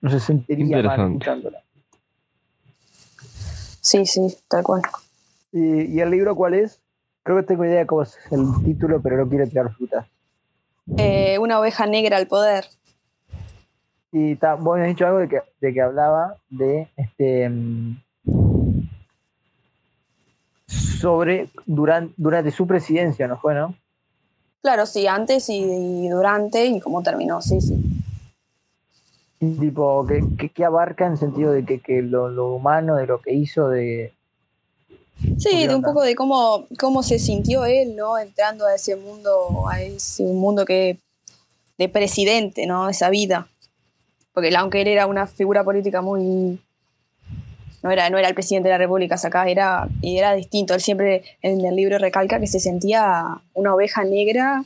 no se sentiría mal escuchándola. Sí, sí, tal cual. ¿Y, y el libro cuál es? Creo que tengo idea de cómo es el título, pero no quiero tirar frutas. Eh, una oveja negra al poder. Y ta- vos me has dicho algo de que, de que hablaba de este mm, sobre durante, durante su presidencia, ¿no fue, no? Claro, sí, antes y, y durante y cómo terminó, sí, sí. Tipo, que, que, que abarca en sentido de que, que lo, lo humano, de lo que hizo, de... Sí, ¿Qué de un poco de cómo, cómo se sintió él, ¿no? Entrando a ese mundo, a ese mundo que de presidente, ¿no? Esa vida. Porque aunque él era una figura política muy no era, no era el presidente de la República, acá era, y era distinto. Él siempre en el libro recalca que se sentía una oveja negra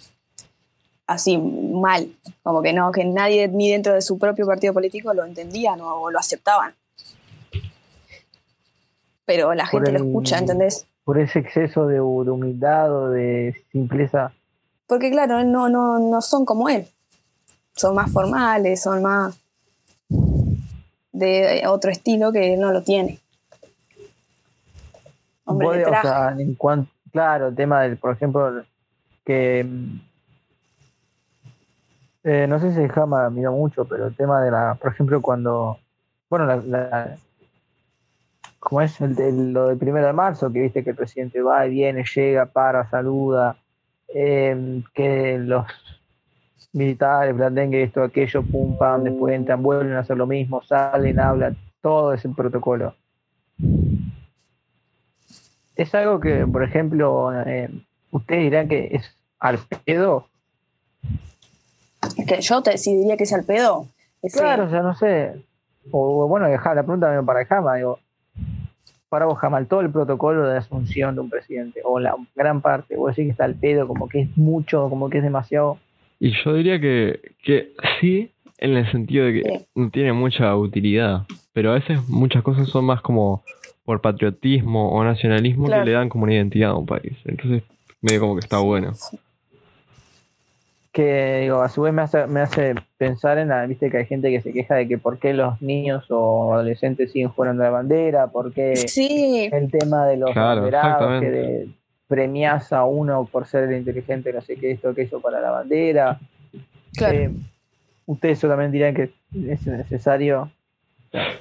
así mal, como que no, que nadie ni dentro de su propio partido político lo entendían o, o lo aceptaban. Pero la gente lo escucha, ¿entendés? Por ese exceso de, hu- de humildad o de simpleza. Porque claro, no, no, no son como él. Son más formales, son más de otro estilo que él no lo tiene. Hombre de o sea, en cuanto, claro, el tema del, por ejemplo, que eh, no sé si Jama miró mucho, pero el tema de la, por ejemplo, cuando, bueno, la, como es el, el- lo del primero de marzo, que viste que el presidente va y viene, llega, para, saluda, eh, que los militares planteen esto, aquello, pum, pam, después entran, vuelven a hacer lo mismo, salen, hablan, todo es el protocolo. Es algo que, por ejemplo, eh, ustedes dirán que es al pedo. Es que yo te sí diría que es al pedo. Ese- Claro, o sea, no sé. O o bueno, dejar la pregunta también para Jama, digo, para vos, Jama, todo el protocolo de asunción de un presidente, o la gran parte, vos decís que está al pedo, como que es mucho, como que es demasiado. Y yo diría que, que sí, en el sentido de que Sí. no tiene mucha utilidad, pero a veces muchas cosas son más como por patriotismo o nacionalismo Claro. que le dan como una identidad a un país. Entonces, medio como que está bueno. Que digo, a su vez me hace, me hace pensar en la, viste que hay gente que se queja de que por qué los niños o adolescentes siguen jugando la bandera, por qué Sí, el tema de los Claro, banderados, que de- premias a uno por ser inteligente, no sé qué, esto, aquello para la bandera. claro. Eh, ustedes solamente dirán que es necesario.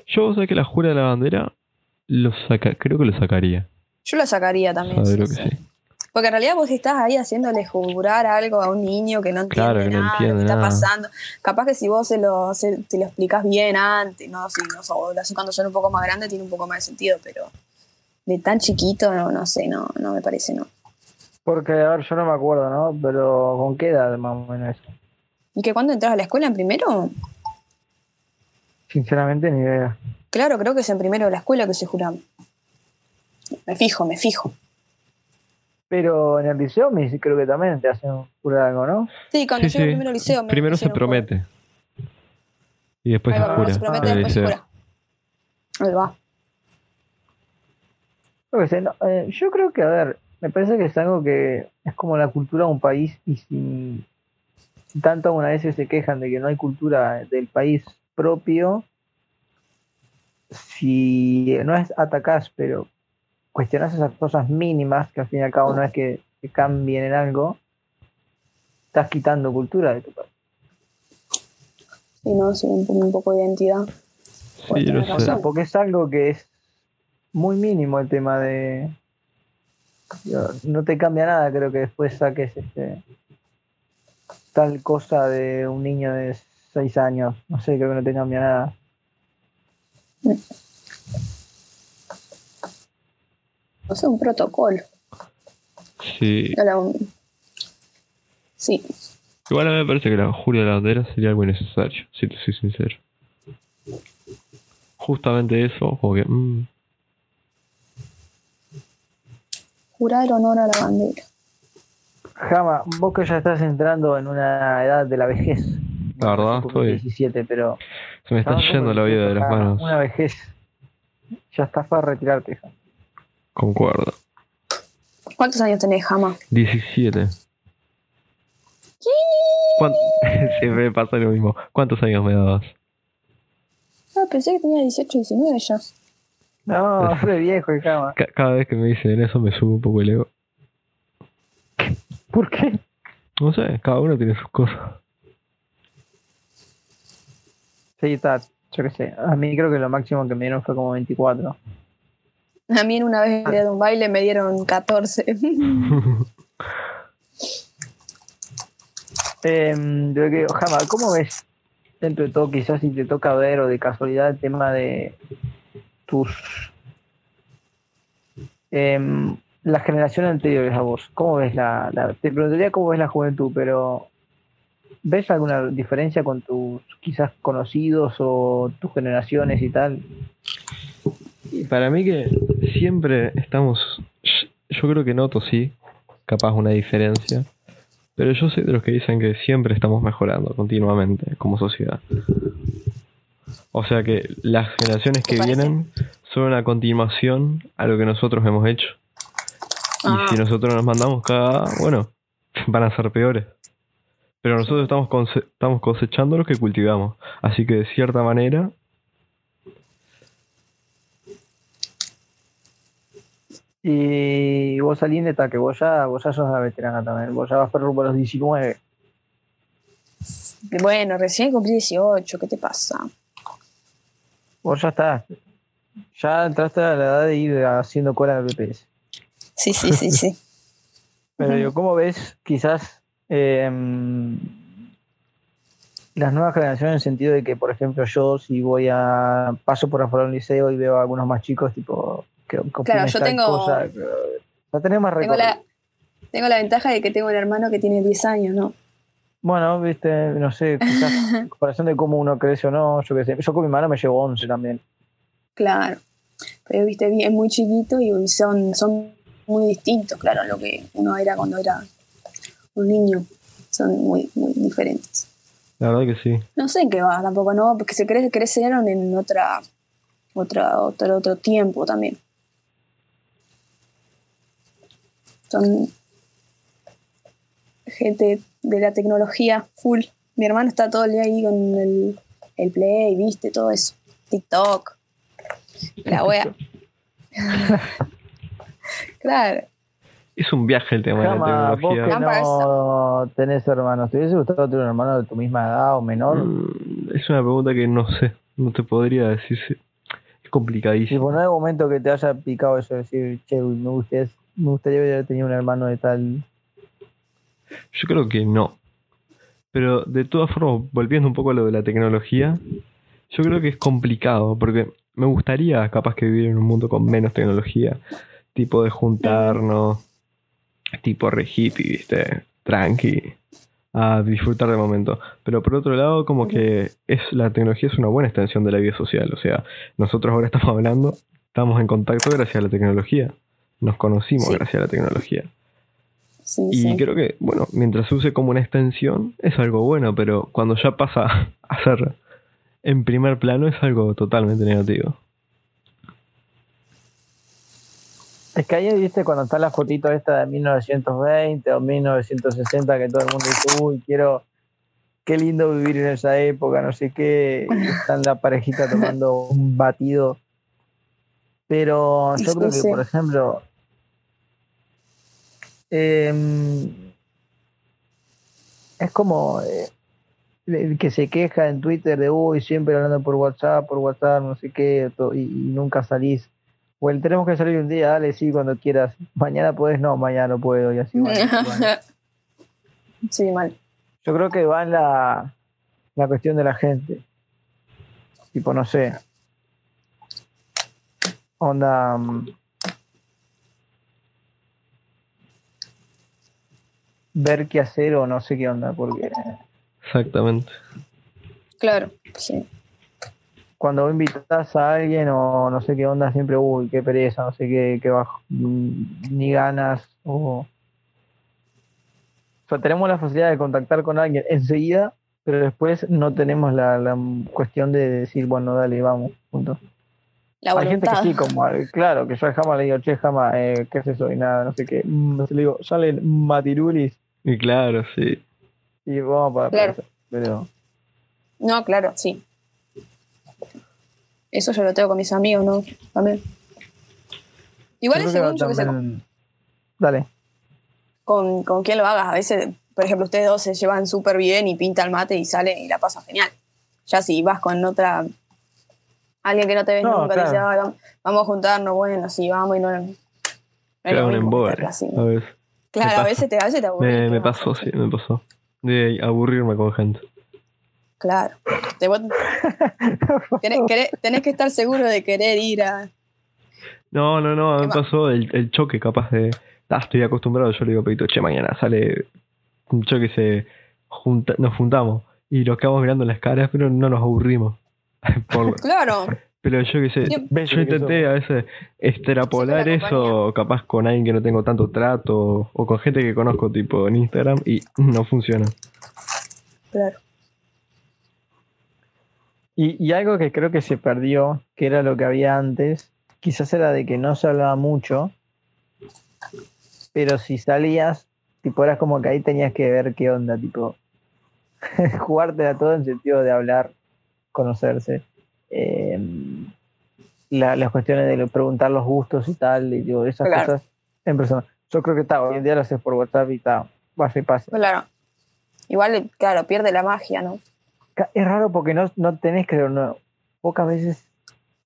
Yo sé que la jura de la bandera lo saca, creo que lo sacaría. Yo la sacaría también. Sí, lo que sí. sí. Porque en realidad vos estás ahí haciéndole jurar algo a un niño que no entiende Claro, que no nada entiende lo que está pasando. Capaz que si vos se lo, se- te lo explicás bien antes, ¿no? Si no, cuando son un poco más grandes, tiene un poco más de sentido, pero de tan chiquito, no, no sé, no, no me parece, no. Porque, a ver, yo no me acuerdo, ¿no? Pero ¿con qué edad más o menos eso? ¿Y que cuando entras a la escuela en primero? Sinceramente, ni idea. Claro, creo que es en primero de la escuela que se jura. Me fijo, me fijo. Pero en el liceo me dice- creo que también te hacen jurar algo, ¿no? Sí, cuando Sí, llego sí. primero al liceo. me Primero se promete. Y después Ahí se va, primero jura. se promete, en el después se jura. Ahí va. Yo, sé, no, eh, yo creo que, a ver, me parece que es algo que es como la cultura de un país y si tanto una veces se quejan de que no hay cultura del país propio, si no es atacás, pero cuestionás esas cosas mínimas, que al fin y al cabo no es que, que cambien en algo, estás quitando cultura de tu país. Sí, no, sí, un, un poco de identidad. Sí. O sea, porque es algo que es muy mínimo el tema de. yo- No te cambia nada, creo que después saques este tal cosa de un niño de 6 años. No sé, creo que no te cambia nada. No sé, un protocolo. Sí. Sí, Igual a mí me parece que la jura de la bandera sería algo innecesario, si te soy sincero. Justamente eso, como que... mm, jurar honor a la bandera. Jama, vos que ya estás entrando en una edad de la vejez. La verdad, estoy- 17, pero. se me está yendo la vida de las manos. Una vejez. Ya estás para retirarte, Jama. Concuerdo. ¿Cuántos años tenés, Jama? 17. ¿Cuán- [LAUGHS] Siempre me pasa lo mismo. ¿Cuántos años me dabas? Ah, pensé que tenía 18, 19 ya. No, re viejo, Jama. Ca- cada vez que me dicen eso me sube un poco el ego. ¿Por qué? No sé, cada uno tiene sus cosas. Sí, está, yo qué sé. A mí creo que lo máximo que me dieron fue como 24. A mí en una vez de un baile me dieron 14. Eh, yo que, Jama, ¿cómo ves dentro de todo, quizás si te toca ver o de casualidad el tema de tus. em, las generaciones anteriores a vos? ¿Cómo ves la, la- Te preguntaría cómo ves la juventud, pero. ¿Ves alguna diferencia con tus quizás conocidos o tus generaciones y tal? Y para mí que siempre estamos... Yo creo que noto, sí, capaz una diferencia. Pero yo soy de los que dicen que siempre estamos mejorando continuamente como sociedad. O sea que las generaciones ¿Te que vienen son una continuación a lo que nosotros hemos hecho. Ah. Y si nosotros nos mandamos cada, bueno, van a ser peores. Pero nosotros estamos, estamos cosechando lo que cultivamos. Así que de cierta manera, Y vos, Aline, está que vos ya, vos ya sos una veterana también. Vos ya vas por rumbo a los 19. Bueno, recién cumplí 18, ¿qué te pasa? Vos ya estás. Ya entraste a la edad de ir haciendo cola el BPS. Sí, sí, sí, sí. [LAUGHS] Pero digo, ¿cómo ves quizás em, las nuevas generaciones en el sentido de que, por ejemplo, yo si voy a paso por afuera de un liceo y veo a algunos más chicos, tipo, Claro, yo tengo- cosa, eh, ya tenés más Tengo la, tengo la ventaja de que tengo un hermano que tiene 10 años, ¿no? Bueno, viste, no sé, quizás [LAUGHS] en comparación de cómo uno crece o no, yo qué sé. Yo con mi hermano me llevo 11 también. Claro. Pero viste, bien, es muy chiquito y son, son muy distintos, claro, a lo que uno era cuando era un niño. Son muy, muy diferentes. La verdad que sí. No sé en qué va tampoco, ¿no? Porque se cre crecieron en otra, otra, otro, otro tiempo también. Son gente de la tecnología full. Mi hermano está todo el día ahí con el, el play, viste, todo eso. TikTok. La wea. [LAUGHS] claro. Es un viaje el tema de vos la que tecnología. no tenés hermanos, ¿te hubiese gustado tener un hermano de tu misma edad o menor? Mm, Es una pregunta que no sé. No te podría decir. si- Es complicadísimo. Tipo, no hay momento que te haya picado eso de decir, che, me gustaría, me gustaría haber tenido un hermano de tal. Yo creo que no. Pero de todas formas, volviendo un poco a lo de la tecnología, yo creo que es complicado, porque me gustaría capaz que vivir en un mundo con menos tecnología, tipo de juntarnos, tipo re hippie, viste, tranqui, a disfrutar del momento. Pero por otro lado, como que es la tecnología es una buena extensión de la vida social, o sea, nosotros ahora estamos hablando, estamos en contacto gracias a la tecnología, nos conocimos Sí. gracias a la tecnología. Sí, Y sí. creo que, bueno, mientras se use como una extensión, es algo bueno, pero cuando ya pasa [LAUGHS] a ser en primer plano, es algo totalmente negativo. Es que ahí viste cuando está la fotito esta de 1920 o 1960 que todo el mundo dice, uy, quiero, qué lindo vivir en esa época, no sé qué, y están la parejita tomando un batido. Pero yo creo que, por ejemplo, em, es como eh, el que se queja en Twitter de, uy, siempre hablando por WhatsApp, por WhatsApp, no sé qué, y, y nunca salís. O el tenemos que salir un día, dale, sí, cuando quieras. Mañana puedes, no, mañana no puedo, y así. bueno, bueno. [LAUGHS] sí, mal. Yo creo que va en la, la cuestión de la gente. Tipo, no sé. Onda. mm, ver qué hacer o no sé qué onda, porque Exactamente. Claro, sí. cuando vos invitas a alguien o no sé qué onda, siempre, uy, qué pereza, no sé qué, qué bajo, mm, ni ganas, o... O sea, tenemos la facilidad de contactar con alguien enseguida, pero después no tenemos la, la cuestión de decir, bueno, dale, vamos, punto. La Hay gente que sí, como, eh, claro, que yo jamás le digo, che, jamás, eh, ¿qué es eso? Y nada, no sé qué. Mm, le digo, salen matirulis Y claro, sí. y vamos para Claro. Pero, No, claro, sí. Eso yo lo tengo con mis amigos, ¿no? También. Igual es según que yo que también- Dale. con, con quién lo hagas. A veces, por ejemplo, ustedes dos se llevan súper bien y pinta el mate y salen y la pasan genial. Ya si vas con otra. Alguien que no te ves No, nunca, te dice, claro. "Ay, vam- vamos a juntarnos, bueno, sí, vamos y no. no Era un embole, a veces. Claro, a veces te, a veces te aburrís, Me, ¿qué me vas a pasó, sí, me pasó. De aburrirme con gente. Claro. Te vos- [LAUGHS] tenés, querés- tenés que estar seguro de querer ir a. No, no, no, me pasó el, el choque capaz de... Ah, estoy acostumbrado, yo le digo, Pedito, che, mañana sale un choque, se junta, nos juntamos y nos quedamos mirando las caras, pero no nos aburrimos. [LAUGHS] Por- Claro, pero yo qué sé, yo intenté a veces extrapolar eso capaz con alguien que no tengo tanto trato o con gente que conozco tipo en Instagram y no funciona. claro. Y, y algo que creo que se perdió, que era lo que había antes, quizás era de que no se hablaba mucho, pero si salías, tipo, eras como que ahí tenías que ver qué onda, tipo, [LAUGHS] jugártela todo en sentido de hablar, conocerse, eh, la- las cuestiones de preguntar los gustos y tal, y digo, esas Claro. cosas en persona. Yo creo que está, hoy en día lo haces por WhatsApp y está, va y pasa. Claro. Igual, claro, pierde la magia, ¿no? Es raro porque no, no tenés, creo, no, pocas veces,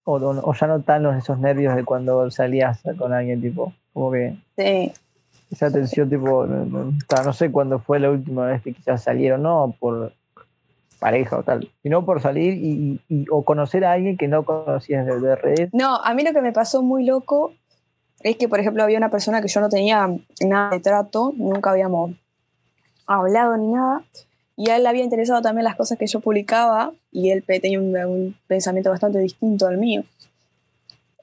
o, o- ya no tan los, esos nervios de cuando salías con alguien, tipo, como que Sí. esa tensión, tipo, no, no- no sé cuándo fue la última vez que quizás salieron, no por pareja o tal, sino por salir y, o conocer a alguien que no conocías de, de redes. No, a mí lo que me pasó muy loco es que, por ejemplo, había una persona que yo no tenía nada de trato, nunca habíamos hablado ni nada, y a él le había interesado también las cosas que yo publicaba, y él tenía un, pensamiento bastante distinto al mío,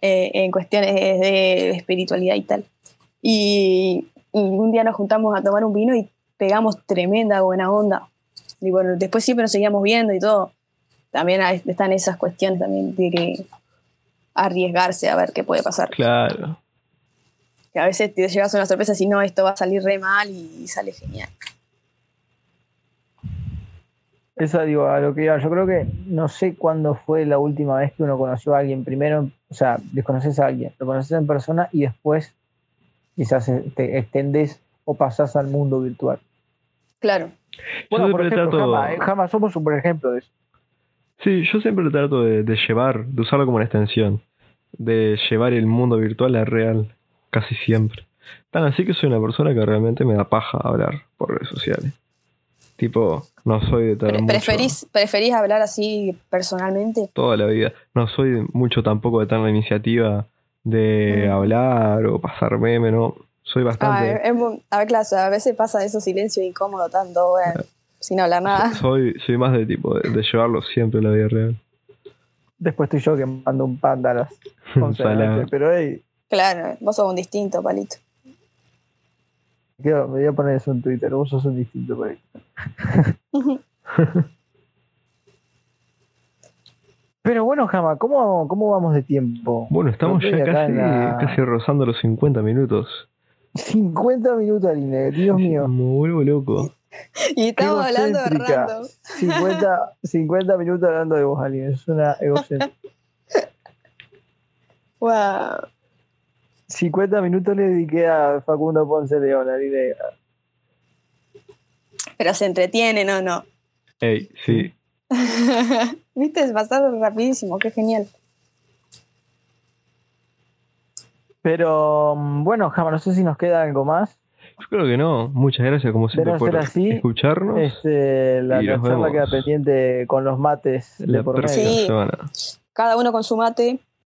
eh, en cuestiones de espiritualidad y tal. Y, y un día nos juntamos a tomar un vino y pegamos tremenda buena onda. Y bueno, después siempre nos seguíamos viendo y todo. También hay- están esas cuestiones también de que arriesgarse a ver qué puede pasar. Claro. Que a veces te llevas una sorpresa si no, esto va a salir re mal y sale genial. Eso digo, a lo que iba, yo creo que no sé cuándo fue la última vez que uno conoció a alguien. Primero, o sea, desconoces a alguien, lo conoces en persona y después quizás te extendes o pasás al mundo virtual. Claro. Bueno, yo por siempre ejemplo, trato, Jama, eh, somos un buen ejemplo de eso. sí, yo siempre trato de, de llevar, de usarlo como una extensión, de llevar el mundo virtual a real, casi siempre. Tan así que soy una persona que realmente me da paja hablar por redes sociales. Tipo, no soy de mucho- ¿Preferís, ¿Preferís hablar así personalmente? toda la vida. No soy mucho tampoco de tener la iniciativa de Mm. hablar o pasar meme, no. Soy Ah, bastante. a ver, claro, a veces pasa eso silencio incómodo tanto, bueno, sin hablar nada. [LAUGHS] soy, soy más de tipo de, de llevarlo siempre a la vida real. Después estoy yo que mando un panda a las [LAUGHS] 11 de la noche, pero hey, Claro, vos sos un distinto, palito. quiero- me voy a poner eso en Twitter, vos sos un distinto ahí. [LAUGHS] Pero bueno, Jama, ¿cómo, ¿cómo vamos de tiempo? Bueno, estamos ya la- casi rozando los 50 minutos. 50 minutos, Aline, Dios mío. Me vuelvo loco. Y estamos hablando de random. 50, 50 [LAUGHS] minutos hablando de vos, Aline, es una egocéntrica. Wow. 50 minutos le dediqué a Facundo Ponce León, Aline. Pero se entretienen o no. Ey, sí. [LAUGHS] Viste, es pasar rapidísimo, qué genial. Pero mm, bueno, Jama, no sé si nos queda algo más. Yo creo que no. Muchas gracias, como siempre, por así, escucharnos. Este, la, Y la nos charla vemos queda pendiente con los mates de por medio. Sí. Cada uno con su mate,